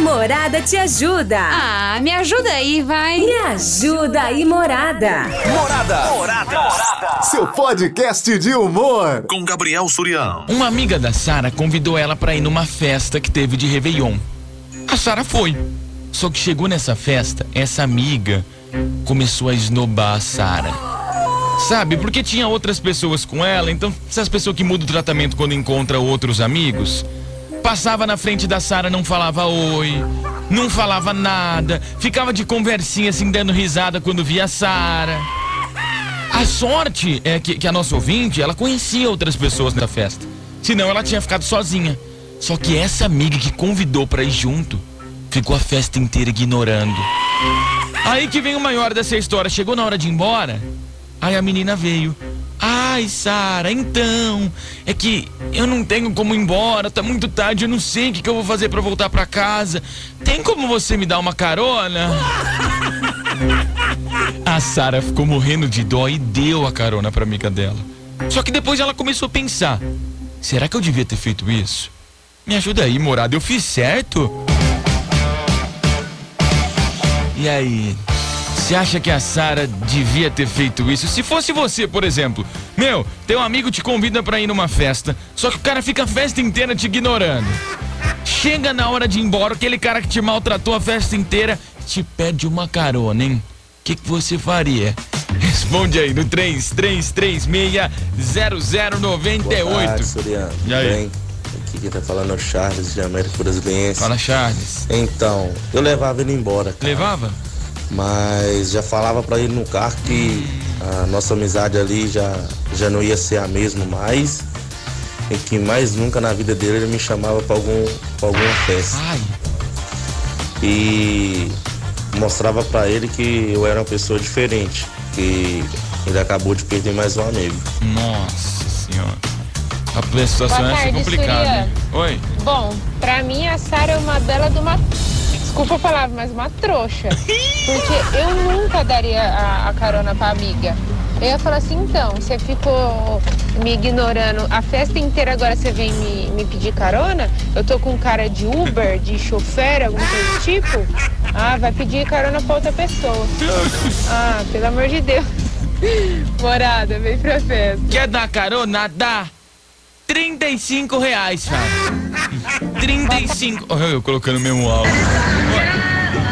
Morada te ajuda. Ah, me ajuda aí, vai. Me ajuda aí, Morada. Morada. Morada. Seu podcast de humor. Com Gabriel Surião. Uma amiga da Sara convidou ela para ir numa festa que teve de Réveillon. A Sara foi. Só que chegou nessa festa, essa amiga começou a esnobar a Sara. Sabe, porque tinha outras pessoas com ela, então essas pessoas que mudam o tratamento quando encontra outros amigos, passava na frente da Sara, não falava oi, não falava nada, ficava de conversinha assim dando risada quando via a Sara. A sorte é que, que a nossa ouvinte, ela conhecia outras pessoas na festa. Senão ela tinha ficado sozinha. Só que essa amiga que convidou para ir junto, ficou a festa inteira ignorando. Aí que vem o maior dessa história. Chegou na hora de ir embora. Aí a menina veio. Ai, Sara, então, é que eu não tenho como ir embora, tá muito tarde, eu não sei o que, que eu vou fazer para voltar para casa. Tem como você me dar uma carona? A Sara ficou morrendo de dó e deu a carona pra amiga dela. Só que depois ela começou a pensar: será que eu devia ter feito isso? Me ajuda aí, morada, eu fiz certo? E aí? Você acha que a Sara devia ter feito isso? Se fosse você, por exemplo, meu, teu amigo te convida para ir numa festa, só que o cara fica a festa inteira te ignorando. Chega na hora de ir embora, aquele cara que te maltratou a festa inteira te pede uma carona, hein? O que, que você faria? Responde aí no 33360098. Suriano. E aí? Bem, aqui quem tá falando é o Charles de América Brasiliense. Fala, Charles. Então, eu levava ele embora, cara, Levava? Mas já falava pra ele no carro que a nossa amizade ali já, já não ia ser a mesma mais. E que mais nunca na vida dele ele me chamava pra, algum, pra alguma festa. Ai, E mostrava pra ele que eu era uma pessoa diferente. Que ele acabou de perder mais um amigo. nossa senhora. A situação Boa é tarde, complicada. Hein? Oi. Bom, pra mim a Sara é uma bela de uma. Desculpa a palavra, mas uma trouxa. Porque eu nunca daria a, a carona pra amiga. Eu ia falar assim, então, você ficou me ignorando a festa inteira, agora você vem me, me pedir carona? Eu tô com cara de Uber, de chofer, alguma coisa do tipo? Ah, vai pedir carona pra outra pessoa. Ah, pelo amor de Deus. Morada, vem pra festa. Quer dar carona? Dá. 35 reais, Charles. 35. Olha eu colocando mesmo áudio.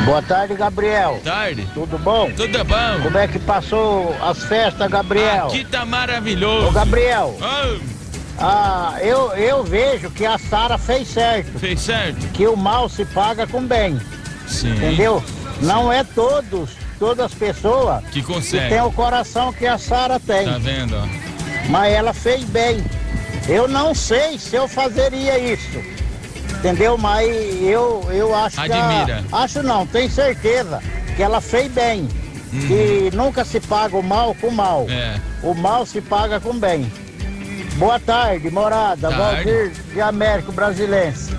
Boa tarde, Gabriel. Tarde. Tudo bom? Tudo bom? Como é que passou as festas, Gabriel? Aqui tá maravilhoso. Ô, Gabriel, Ah, ah, eu, eu vejo que a Sara fez certo, fez certo? que o mal se paga com bem, Sim. entendeu? Não é todos, todas as pessoas Que que consegue. tem o coração que a Sara tem, Tá vendo, mas ela fez bem. Eu não sei se eu fazeria isso, entendeu? Mas eu, eu acho Admira. que. A, acho não, tenho certeza que ela fez bem. Que nunca se paga o mal com o mal. Uhum. É. O mal se paga com bem. Boa tarde, morada. Tarde. Valdir de Américo Brasilense.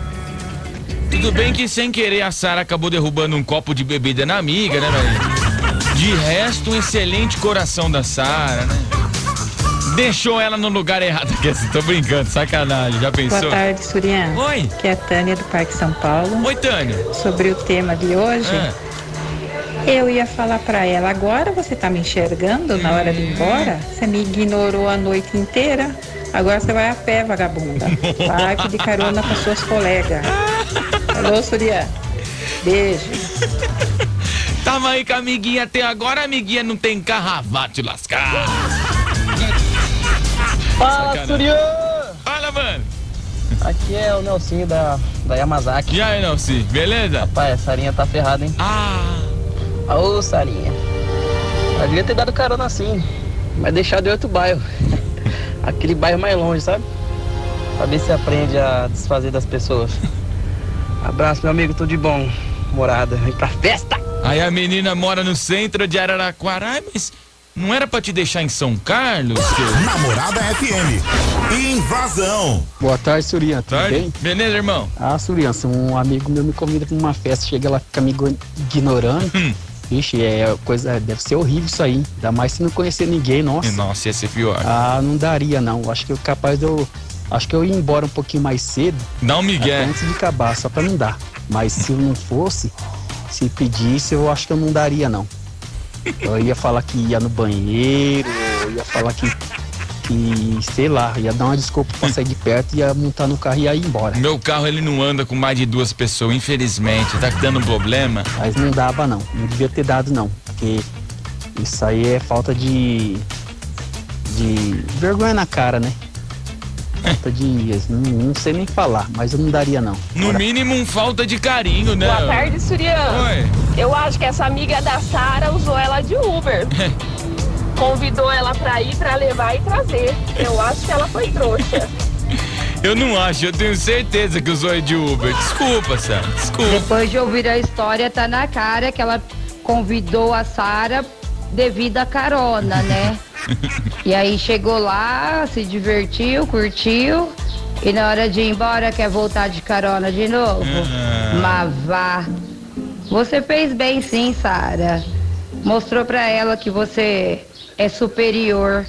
Tudo bem que sem querer a Sara acabou derrubando um copo de bebida na amiga, né, velho? De resto, um excelente coração da Sara, né? Deixou ela no lugar errado. Tô brincando, sacanagem. Já pensou? Boa tarde, Surian. Oi. Que é a Tânia do Parque São Paulo. Oi, Tânia. Sobre o tema de hoje, Ah, eu ia falar pra ela, agora você tá me enxergando na hora de ir embora? Você me ignorou a noite inteira? Agora você vai a pé, vagabunda. Parque de carona com suas colegas. Alô, Surian. Beijo. tava aí com a amiguinha até agora, a amiguinha não tem carro, vá te lascar. Fala. Surian! Fala, mano. Aqui é o Nelsinho da, da Yamazaki. E aí, Nelci, beleza? Pai, a Sarinha tá ferrada, hein? Ah, Ô, Sarinha. Eu devia ter dado carona assim, mas deixado em outro bairro. Aquele bairro mais longe, sabe? Pra ver se aprende a desfazer das pessoas. Abraço, meu amigo, tudo de bom. Morada, vem pra festa! aí a menina mora no centro de Araraquara. Mas não era pra te deixar em São Carlos, seu? Namorada FM. Invasão. Boa tarde, Surian. Tudo Tarde? bem? Beleza, irmão? Ah, Surian, se um amigo meu me convida pra uma festa, chega lá, fica me igno- ignorando. Hum. Vixe, é coisa, deve ser horrível isso aí. Ainda mais se não conhecer ninguém, nossa. Nossa, ia ser pior. Ah, não daria não. Acho que eu capaz de eu. Acho que eu ia embora um pouquinho mais cedo, Dá um até migué. antes de acabar, só pra não dar. Mas se eu não fosse, se pedisse, eu acho que eu não daria, não. Eu ia falar que ia no banheiro, eu ia falar que, que sei lá, ia dar uma desculpa pra sair de perto, ia montar no carro e ia ir embora. Meu carro ele não anda com mais de duas pessoas, infelizmente. Tá dando problema. Mas não dava, não. Não devia ter dado, não. Porque isso aí é falta de. de vergonha na cara, né? Falta de. Não, não sei nem falar, mas eu não daria, não. No mínimo, um falta de carinho, né? Boa tarde, Surian. Oi. Eu acho que essa amiga da Sara usou ela de Uber. Convidou ela pra ir, pra levar e trazer. Eu acho que ela foi trouxa. Eu não acho, eu tenho certeza que usou de Uber. Desculpa, Sam. Desculpa. Depois de ouvir a história, tá na cara que ela convidou a Sara devido à carona, né? E aí chegou lá, se divertiu, curtiu. E na hora de ir embora, quer voltar de carona de novo? Mas vá. Você fez bem sim, Sara. Mostrou pra ela que você é superior.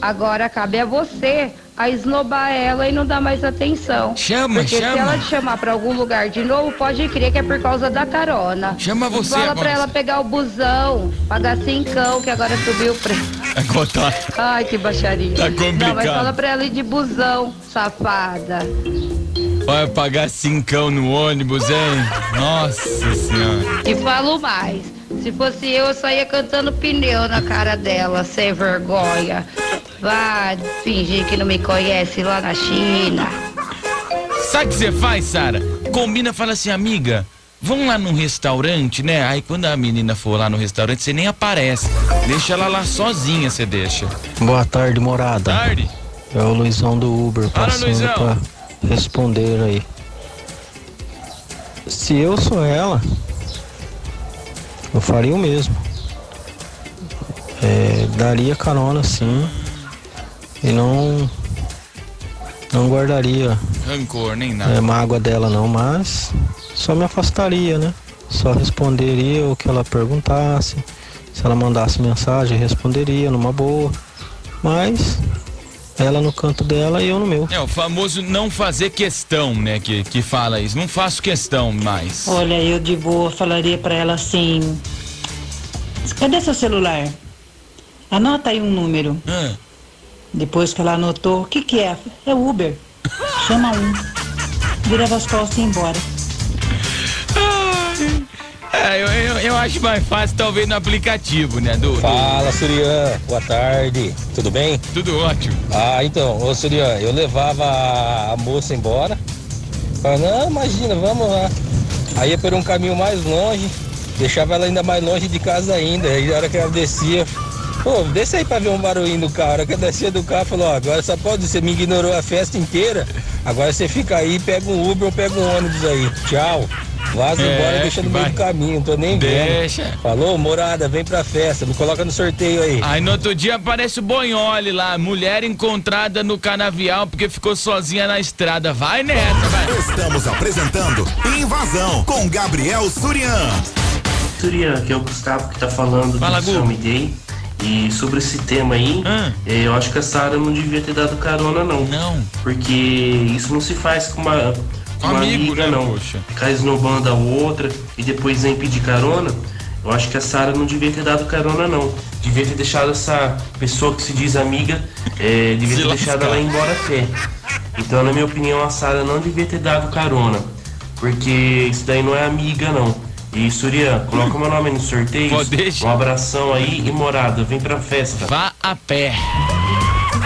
Agora cabe a você a esnobar ela e não dar mais atenção. Chama, Porque chama. se ela te chamar pra algum lugar de novo, pode crer que é por causa da carona. Chama você Fala agora. pra ela pegar o busão, pagar cincão, que agora subiu o preço. Agora tá. Ai, que baixaria. Tá complicado. Não, mas fala pra ela ir de busão, safada. Vai pagar cincão no ônibus, hein? Nossa senhora. E falo mais. Se fosse eu, eu só ia cantando pneu na cara dela, sem vergonha. Vai fingir que não me conhece lá na China. Sabe o que você faz, Sara? Combina, fala assim, amiga, vamos lá num restaurante, né? Aí quando a menina for lá no restaurante, você nem aparece. Deixa ela lá sozinha, você deixa. Boa tarde, morada. Tarde. É o Luizão do Uber Fala, passando Luizão. pra responder aí. Se eu sou ela, eu faria o mesmo. É, daria carona sim. E não. Não guardaria Rancor, nem nada. é, mágoa dela não, mas só me afastaria, né? Só responderia o que ela perguntasse. Se ela mandasse mensagem, responderia numa boa. Mas ela no canto dela e eu no meu. É, o famoso não fazer questão, né? Que, que fala isso. Não faço questão mais. Olha, eu de boa falaria pra ela assim: Cadê seu celular? Anota aí um número. Ah. Depois que ela anotou, o que que é? É Uber. Chama um. Virava as costas e ia embora. É, eu, eu, eu acho mais fácil talvez no aplicativo, né? Do, do- Fala, Surian. Boa tarde. Tudo bem? Tudo ótimo. Ah, então, ô Surian, eu levava a, moça embora. Falava, não, imagina, vamos lá. Aí ia por um caminho mais longe, deixava ela ainda mais longe de casa ainda. Aí na hora que ela descia, pô, desce aí pra ver um barulhinho do carro. A hora que ela descia do carro, falou, ó, agora só pode, você me ignorou a festa inteira. Agora você fica aí, pega um Uber ou pega um ônibus aí. Tchau. Vaza É, embora, deixa no meio do caminho, não tô nem Deixa. vendo. Falou, morada, vem pra festa, me coloca no sorteio aí. Aí no outro dia aparece o Bonhole lá, mulher encontrada no canavial porque ficou sozinha na estrada. Vai nessa, vai. Estamos apresentando Invasão com Gabriel Surian. Surian, aqui é o Gustavo que tá falando Fala, do Gu. Day. E sobre esse tema aí, eh, eu acho que a Sara não devia ter dado carona, não. Não. Porque isso não se faz com uma, uma amigo, amiga, né, não. poxa? Ficar esnobando a outra e depois vem pedir carona. Eu acho que a Sara não devia ter dado carona, não. Devia ter deixado essa pessoa que se diz amiga, eh, devia ter deixado ela ir embora a pé. Então, na minha opinião, a Sara não devia ter dado carona. Porque isso daí não é amiga, não. E Surian, coloca meu nome no sorteio. Um abração aí e morada, vem pra festa. Vá a pé.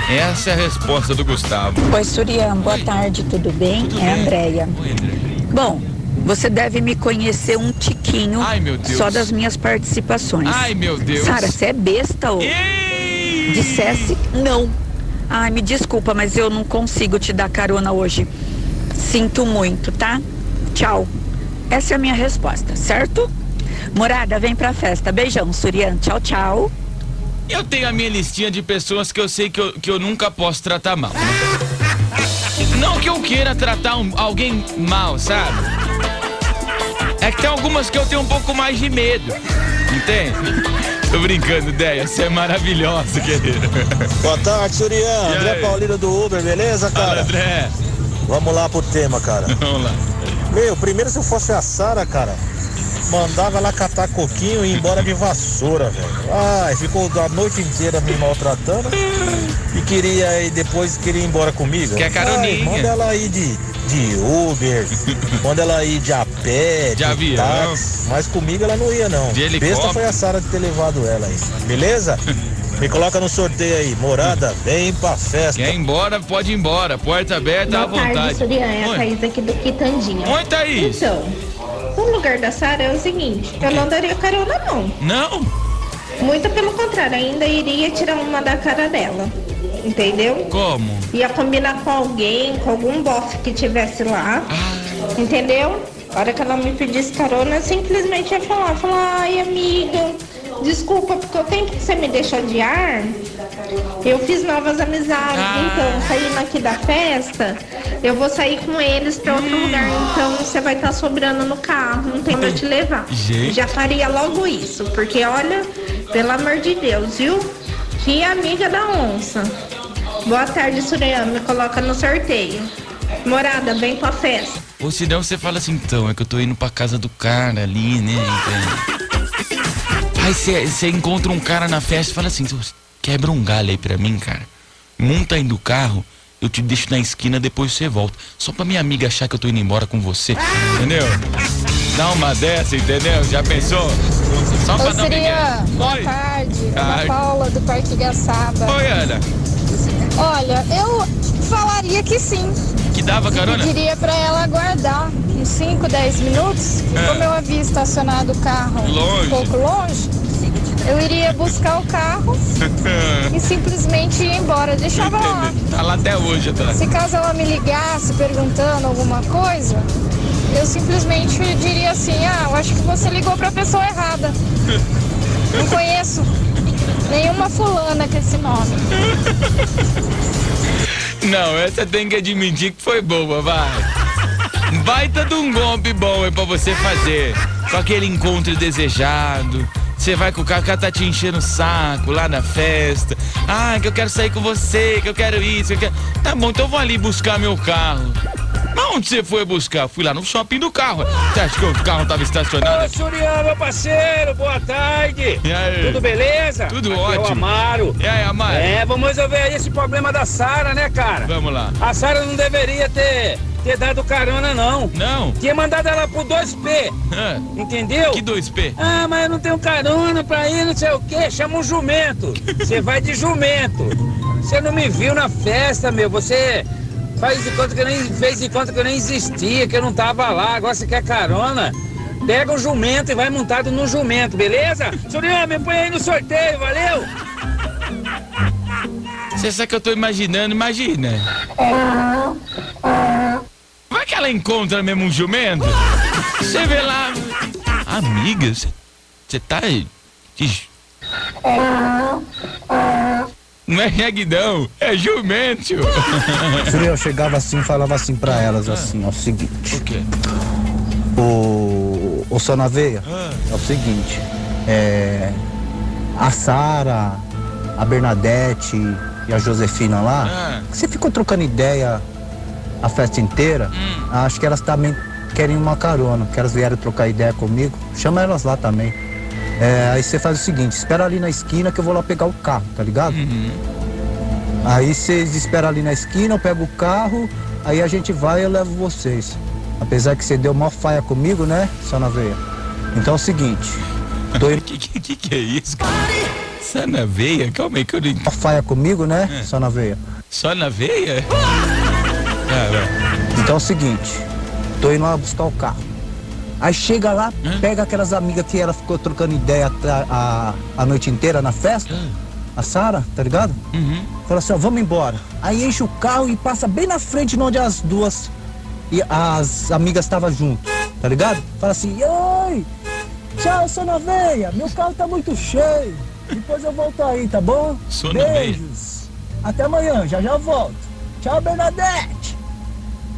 Essa é a resposta do Gustavo. Oi, Surian, boa tarde, tudo bem? é a Andréia. Bom, você deve me conhecer um tiquinho Ai, meu Deus. só das minhas participações. Ai, meu Deus. Sara, você é besta, ô. Dissesse não. Ai, me desculpa, mas eu não consigo te dar carona hoje. Sinto muito, tá? Tchau. Essa é a minha resposta, certo? Morada, vem pra festa. Beijão, Surian. Tchau, tchau. Eu tenho a minha listinha de pessoas que eu sei que eu, que eu nunca posso tratar mal. Não que eu queira tratar um- alguém mal, sabe? É que tem algumas que eu tenho um pouco mais de medo. Entende? Tô brincando, Déia. Você é maravilhosa, querido. Boa tarde, Surian. André? Paulino do Uber, beleza, Fala, cara? André. Vamos lá pro tema, cara. Vamos lá. Meu, primeiro se eu fosse a Sara, cara, mandava ela catar coquinho e ir embora de vassoura, velho. Ai, ficou a noite inteira me maltratando e queria e depois queria ir embora comigo. Quer caroninha. Ai, manda ela ir de, de Uber, manda ela ir de a pé, de, avião. táxi, mas comigo ela não ia não. De Besta helicóptero. foi a Sara de ter levado ela aí, beleza? Me coloca no sorteio aí, morada, vem pra festa. Quer ir embora, pode ir embora. Porta aberta à Boa tarde, vontade. Surian. É a Oi. Thaís aqui do Quitandinha. Oi, Thaís. Então, no lugar da Sara é o seguinte, eu não daria carona não. Não? Muito pelo contrário, ainda iria tirar uma da cara dela. Entendeu? Como? Ia combinar com alguém, com algum bofe que tivesse lá. Entendeu? A hora que ela me pedisse carona, eu simplesmente ia falar, falar, ai amiga, desculpa, porque o tempo que você me deixou de ar, eu fiz novas amizades, então saindo aqui da festa, eu vou sair com eles pra outro lugar, então você vai estar sobrando no carro, não tem eu te levar. Gente. Já faria logo isso, porque olha, pelo amor de Deus, viu? Que amiga da onça. Boa tarde, Surya, me coloca no sorteio. Morada, vem com a festa. Ou senão você fala assim, então, é que eu tô indo pra casa do cara ali, né? Então... Aí você- encontra um cara na festa e fala assim, "Ô, quebra um galho aí pra mim, cara. Monta aí no carro, eu te deixo na esquina, depois você volta. Só pra minha amiga achar que eu tô indo embora com você. Entendeu? Dá uma dessa, entendeu? Já pensou? Só pra Ô, dar Sirian, boa Oi. tarde. Ana. Paula, do Parque Gaçaba. Oi, Ana. Olha, eu falaria que sim. Que dava carona? Pediria pra ela aguardar uns 5, 10 minutos. É. como eu havia estacionado o carro Longe. um pouco longe, eu iria buscar o carro e simplesmente ir embora. Deixava lá. Tá lá até hoje, tá? Se caso ela me ligasse perguntando alguma coisa, eu simplesmente diria assim: Ah, eu acho que você ligou pra pessoa errada. Não conheço nenhuma fulana com esse nome. Não, essa tem que admitir que foi boa, vai. Baita de um golpe bom é pra você fazer. Com aquele encontro desejado. Você vai com o cara, o cara tá te enchendo o saco lá na festa. Ah, que eu quero sair com você, que eu quero isso, que eu quero... Tá bom, então eu vou ali buscar meu carro. Mas onde você foi buscar? Fui lá no shopping do carro. Você acha que o carro tava estacionado Ô? Surian, meu parceiro, boa tarde. E aí? Tudo beleza? Tudo Aqui É o ótimo. Amaro. E aí, Amaro? É, vamos resolver aí esse problema da Sara, né, cara? Vamos lá. A Sara não deveria ter, ter dado carona, não. Não? Tinha mandado ela pro 2P. Entendeu? Que 2P? Ah, mas eu não tenho carona pra ir, não sei o quê. Chama um jumento. Você vai de jumento. Você não me viu na festa, meu. Você faz de conta que eu nem fez de conta que eu nem existia, que eu não tava lá. Agora você quer carona? Pega o jumento e vai montado no jumento, beleza? Surian, me põe aí no sorteio, valeu? Você sabe que eu tô imaginando, imagina. Vai que ela encontra mesmo um jumento? Você vê lá. Amiga, você tá. Não é reguidão, é jumento. Eu chegava assim e falava assim pra elas assim, é o seguinte. O quê? O, o Só na Veia é o seguinte. É, a Sara, a Bernadette e a Josefina lá, Ah. que você ficou trocando ideia a festa inteira, acho que elas também querem uma carona, que elas vieram trocar ideia comigo. Chama elas lá também. É, aí você faz o seguinte, espera ali na esquina que eu vou lá pegar o carro, tá ligado? Aí vocês esperam ali na esquina, eu pego o carro, aí a gente vai e eu levo vocês. Apesar que você deu mó faia comigo, né, só na veia. Então é o seguinte, tô que, que, que que é isso? cara? Só na veia? Calma aí que eu não Mó faia comigo, né, só na veia. Só na veia? Ah. Então é o seguinte, tô indo lá buscar o carro. Aí chega lá, pega aquelas amigas que ela ficou trocando ideia a, a, a noite inteira na festa, a Sara, tá ligado? Fala assim, ó, vamos embora. Aí enche o carro e passa bem na frente de onde as duas e as amigas estavam junto, tá ligado? Fala assim, oi, tchau, sou na veia, meu carro tá muito cheio. Depois eu volto aí, tá bom? Sou. Beijos. Até amanhã, já já volto. Tchau, Bernadette.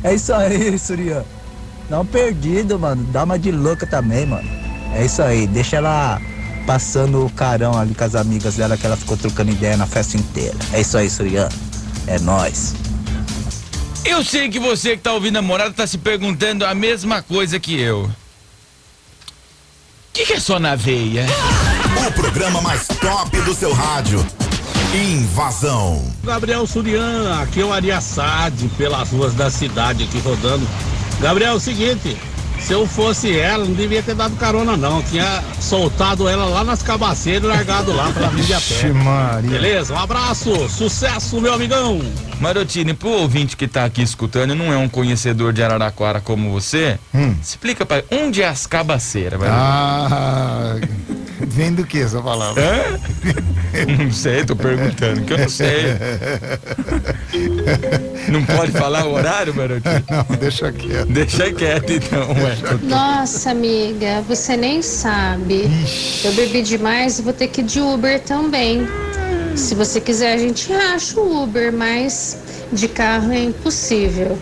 É isso aí, Surian. Não perdido, mano. Dá uma de louca também, mano. É isso aí. Deixa ela passando o carão ali com as amigas dela que ela ficou trocando ideia na festa inteira. É isso aí, Surian. É nóis. Eu sei que você que tá ouvindo a morada tá se perguntando a mesma coisa que eu. O que, que é só na veia? O programa mais top do seu rádio. Invasão. Gabriel Surian, aqui é o Ariassade, pelas ruas da cidade aqui rodando. Gabriel, é o seguinte, se eu fosse ela, não devia ter dado carona não, tinha soltado ela lá nas cabaceiras e largado lá pra vir de a pé. Maria. Beleza? Um abraço, sucesso, meu amigão. Marotini, pro ouvinte que tá aqui escutando, não é um conhecedor de Araraquara como você, explica pra onde é as cabaceiras, Marotini? Ah, vem do que essa palavra? Não sei, tô perguntando, que eu não sei. Não pode falar o horário, Marotini? Não, deixa quieto. Deixa quieto então, ué. Nossa, amiga, você nem sabe. Eu bebi demais e vou ter que ir de Uber também. Se você quiser, a gente acha o Uber, mas de carro é impossível.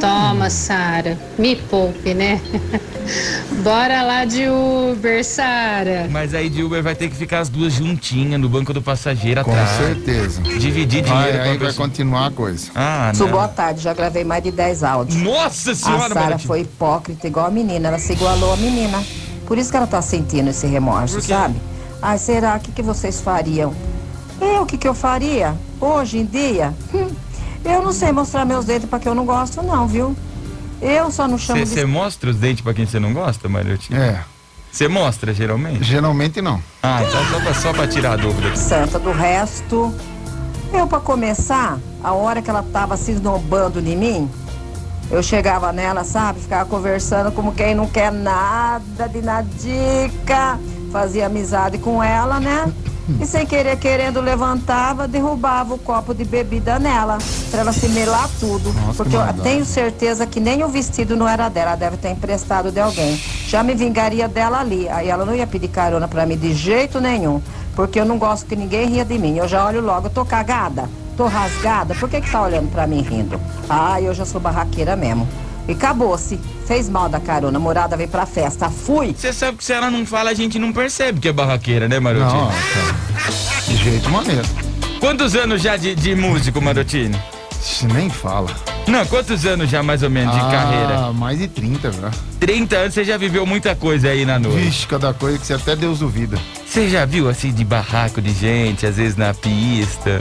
Toma, Sara. Me poupe, né? Bora lá de Uber, Sara. Mas aí de Uber vai ter que ficar as duas juntinhas no banco do passageiro Com atrás. certeza. Dividir Vai, dinheiro. aí com vai continuar a coisa. Ah, Su, não. boa tarde, já gravei mais de 10 áudios. Nossa senhora, A Sara foi hipócrita igual a menina, ela se igualou a menina. Por isso que ela tá sentindo esse remorso, sabe? Ai, será? O que, que vocês fariam? Eu, o que, que eu faria? Hoje em dia? Hum, eu não sei mostrar meus dedos pra que eu não gosto, não, viu? Eu só não chamo de Você mostra os dentes pra quem você não gosta, Marotini? É. Você mostra, geralmente? Geralmente não. Ah, então só pra, só pra tirar a dúvida. aqui. santa do resto. Eu, pra começar, a hora que ela tava se esnobando de mim, eu chegava nela, sabe? Ficava conversando como quem não quer nada de nadica. Fazia amizade com ela, né? E sem querer, querendo, levantava, derrubava o copo de bebida nela, pra ela se melar tudo. Nossa, Porque que eu maldade. tenho certeza que nem o vestido não era dela, ela deve ter emprestado de alguém. Já me vingaria dela ali. Aí ela não ia pedir carona pra mim de jeito nenhum. Porque eu não gosto que ninguém ria de mim. Eu já olho logo, eu tô cagada, tô rasgada. Por que que tá olhando pra mim rindo? Ah, eu já sou barraqueira mesmo. E acabou-se. Fez mal da carona. Morada veio pra festa. Fui. Você sabe que se ela não fala, a gente não percebe que é barraqueira, né, Marotini? Nossa. De jeito maneiro. Quantos anos já de, de músico, Marotini? Nem fala. Não, quantos anos já mais ou menos de ah, carreira? mais de 30 já. 30 anos, você já viveu muita coisa aí na noite. Vixe, cada coisa que você até Deus duvida. Você já viu assim de barraco de gente, às vezes na pista?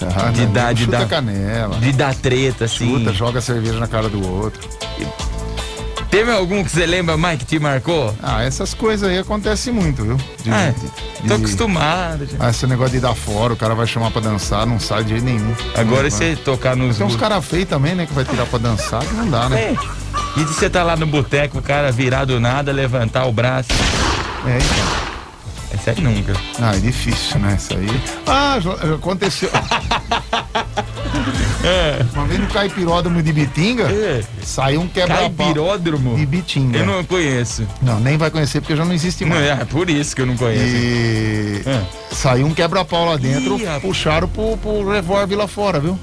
Já, de né? dar, de Chuta dar canela. De dar treta, assim. Chuta, joga cerveja na cara do outro. Teve algum que você lembra mais que te marcou? Ah, essas coisas aí acontecem muito, viu? De- Ah, de- tô de- acostumado. já. Ah, esse negócio de dar fora, o cara vai chamar pra dançar, não sai de jeito nenhum. Agora você tocar nos. Tem uns caras feios também, né, que vai tirar pra dançar, que não dá, né? É. E de você tá lá no boteco, o cara virar do nada, levantar o braço. É, então. Aí nunca. Ah, é difícil, né? Isso aí. Ah, aconteceu. Uma vez no Caipiródromo de Bitinga, saiu um quebra-pau. Caipiródromo? De Bitinga. Eu não conheço. Não, nem vai conhecer porque já não existe Não, mais. é por isso que eu não conheço. E saiu um quebra-pau lá dentro, Ih, puxaram pro, pro revólver lá fora, viu?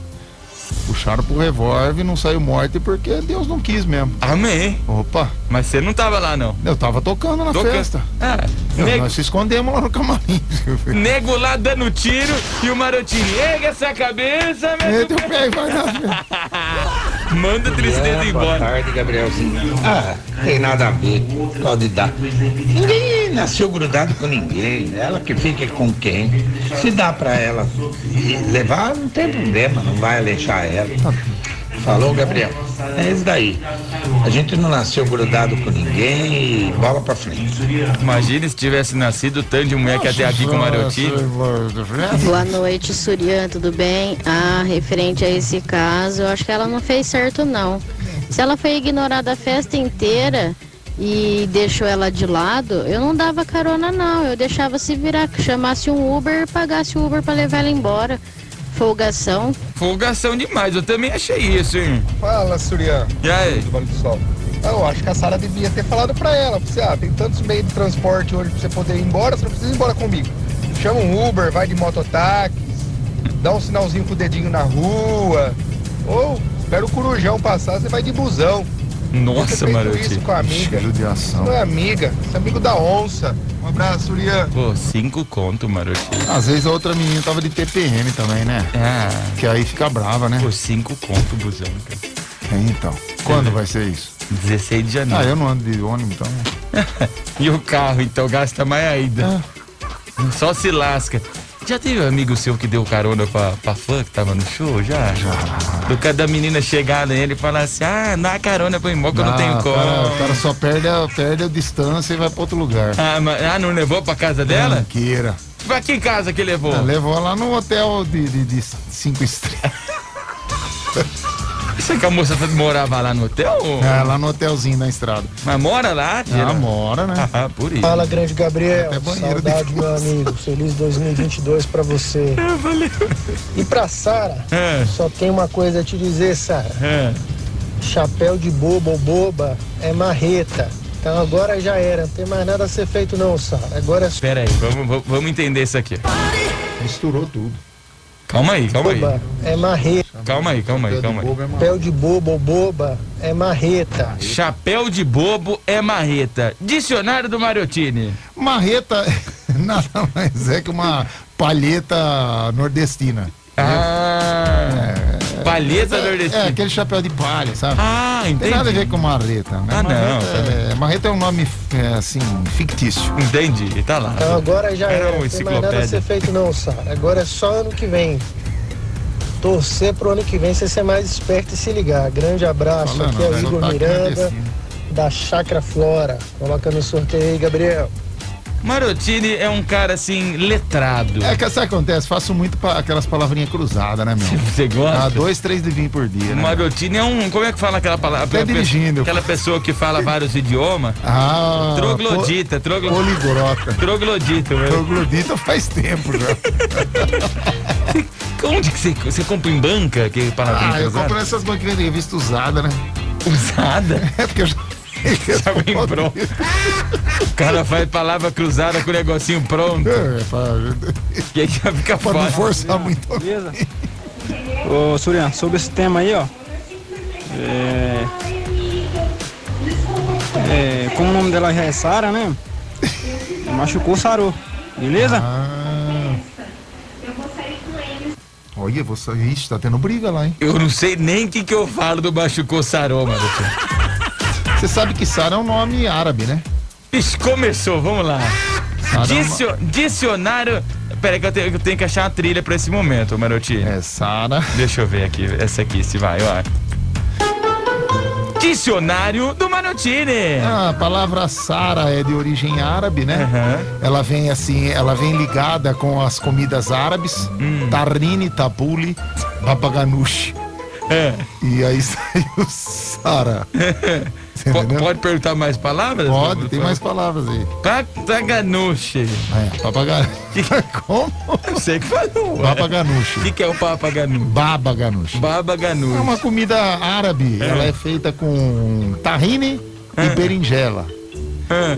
Puxaram pro revólver, não saiu morte porque Deus não quis mesmo. Amém. Opa. Mas você não tava lá, não? Eu tava tocando na Tocando. festa. Ah, Eu- nego, Nós se escondemos lá no camarim. nego lá dando tiro e o Marotini, erga essa cabeça, meu Mete o pé e vai Manda tristeza É, Boa embora. tarde, Gabrielzinho. Ah, tem nada a ver. Pode dar. Ninguém nasceu grudado com ninguém. Ela que fica com quem. Se dá pra ela levar, não tem problema. Não vai aleixar ela. Falou, Gabriel. É isso daí. A gente não nasceu grudado com ninguém e bola pra frente. Imagina se tivesse nascido tanto de mulher que até aqui com o Marotini. Boa noite, Surian, tudo bem? Ah, referente a esse caso, eu acho que ela não fez certo, não. Se ela foi ignorada a festa inteira e deixou ela de lado, eu não dava carona, não. Eu deixava se virar, chamasse um Uber e pagasse o Uber pra levar ela embora. Folgação. Folgação demais, eu também achei isso, hein? Fala, Surian. E aí? Do Vale do Sol. Eu acho que a Sara devia ter falado pra ela. Você, ah, tem tantos meios de transporte hoje pra você poder ir embora, você não precisa ir embora comigo. Chama um Uber, vai de mototáxi, dá um sinalzinho com o dedinho na rua. Ou espera o corujão passar, você vai de busão. Nossa, Marotini. isso com a amiga. Ação. Não é amiga, você é amigo da onça. Um abraço, Surian. Pô, cinco conto, Marotini. Às vezes a outra menina tava de TPM também, né? Ah. Que aí fica brava, né? Pô, cinco conto, busão, cara. Então, quando vai ser isso? 16 de janeiro. Ah, eu não ando de ônibus, então. E o carro, então, gasta mais ainda. Só se lasca. Já teve um amigo seu que deu carona pra, pra fã que tava no show? Já? Já. Do cara da menina chegar nele e falar assim: ah, dá carona pra embora que eu não tenho como. cara, o cara só perde a, perde a distância e vai pra outro lugar. Ah, mas, ah, não levou pra casa dela? Tranqueira. Pra que casa que levou? Ah, levou lá no hotel de, de, de cinco estrelas. Você que a moça morava lá no hotel? ou- É, lá no hotelzinho na estrada. Mas mora lá? Ah, mora, né? Ah, por isso. Fala, grande Gabriel. Até Saudade, meu amigo. Feliz 2022 pra você. E pra Sara, É. só tem uma coisa a te dizer, Sara. É. Chapéu de bobo ou boba é marreta. Então agora já era. Não tem mais nada a ser feito, não, Sara. Agora é só. Pera aí, vamos, vamos- vamos entender isso aqui. Misturou tudo. Calma aí, calma aí. boba é marreta. Calma aí, calma aí, calma aí. Chapéu de bobo ou boba é marreta. Chapéu de bobo é marreta. Dicionário do Mariotini. Marreta nada mais é que uma palheta nordestina. Ah, palheta É, nordestina. É, aquele chapéu de palha, sabe? Ah, Tem entendi. nada a ver com marreta. Né? Ah, não, Marreta tá é, marreta é um nome, é, assim, fictício. Entendi, tá lá. Então agora já Era era. uma Não tem mais nada a ser feito, não, Sara. Agora é só ano que vem. Torcer pro ano que vem você ser mais esperto e se ligar. Grande abraço. Falando, Aqui é o né? Igor Sotaque Miranda, nordestino. da Chácara Flora. Coloca no sorteio aí, Gabriel. Marotini é um cara assim, letrado. É que sabe o que acontece? Faço muito pa- aquelas palavrinhas cruzadas, né, meu? Você gosta? Ah, dois, três de vinho por dia, né? Marotini é um. Como é que fala aquela palavra? Até Aquela dirigindo. Aquela pessoa que fala vários idiomas. Ah, Troglodita, troglo... Poligrota. Troglodita, velho. Troglodita faz tempo já. Onde que você, você compra em banca? Que palavrinha Ah, eu cruzada? compro nessas banquinhas de revista usada, né? Usada? É porque eu já. Já vem pronto. O cara faz palavra cruzada com o negocinho pronto. É, pra, E aí já fica pra não foda. forçar muito. Beleza? Ô, Surian, sobre esse tema aí, ó. É... é, como o nome dela já é Sara, né? Machucou, sarou. Beleza? Ah. Olha, você. Ixi, tá tendo briga lá, hein? Eu não sei nem o que, que eu falo do Machucou Sarou, mano. Você sabe que Sara é um nome árabe, né? Ixi, começou, vamos lá. Sara é uma- Dicio- Dicionário. Pera aí que eu tenho, eu tenho que achar uma trilha pra esse momento, Maroti. É, Sara. Deixa eu ver aqui, essa aqui, se vai, ó. Dicionário do Marotini. Ah, A palavra Sara é de origem árabe, né? Ela vem assim, ela vem ligada com as comidas árabes, Hum. tarrine, tabule, babaganushi. É. E aí saiu Sara. Entendeu? Pode perguntar mais palavras? Pode, tem mais palavras aí. Papaganuche. É, papaganuche. Como? Eu sei que falou. ué. Babaganuche. O que, que é o papaganuche? Babaganuche. Babaganuche. É uma comida árabe. É. Ela é feita com tahine e berinjela.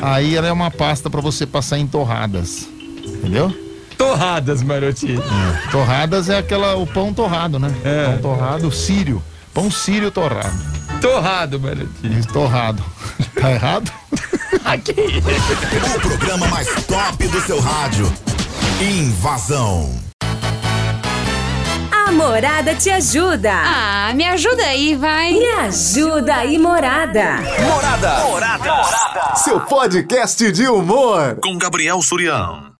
Aí ela é uma pasta pra você passar em torradas. Entendeu? Torradas, Maroti. Torradas é aquela o pão torrado, né? É. Pão torrado, sírio. Pão sírio torrado. Torrado, Maroti. Isso, torrado. Tá errado? Aqui. O programa mais top do seu rádio. Invasão. A Morada te ajuda. Ah, me ajuda aí, vai. Me ajuda aí, Morada. Morada. Seu podcast de humor. Com Gabriel Surião.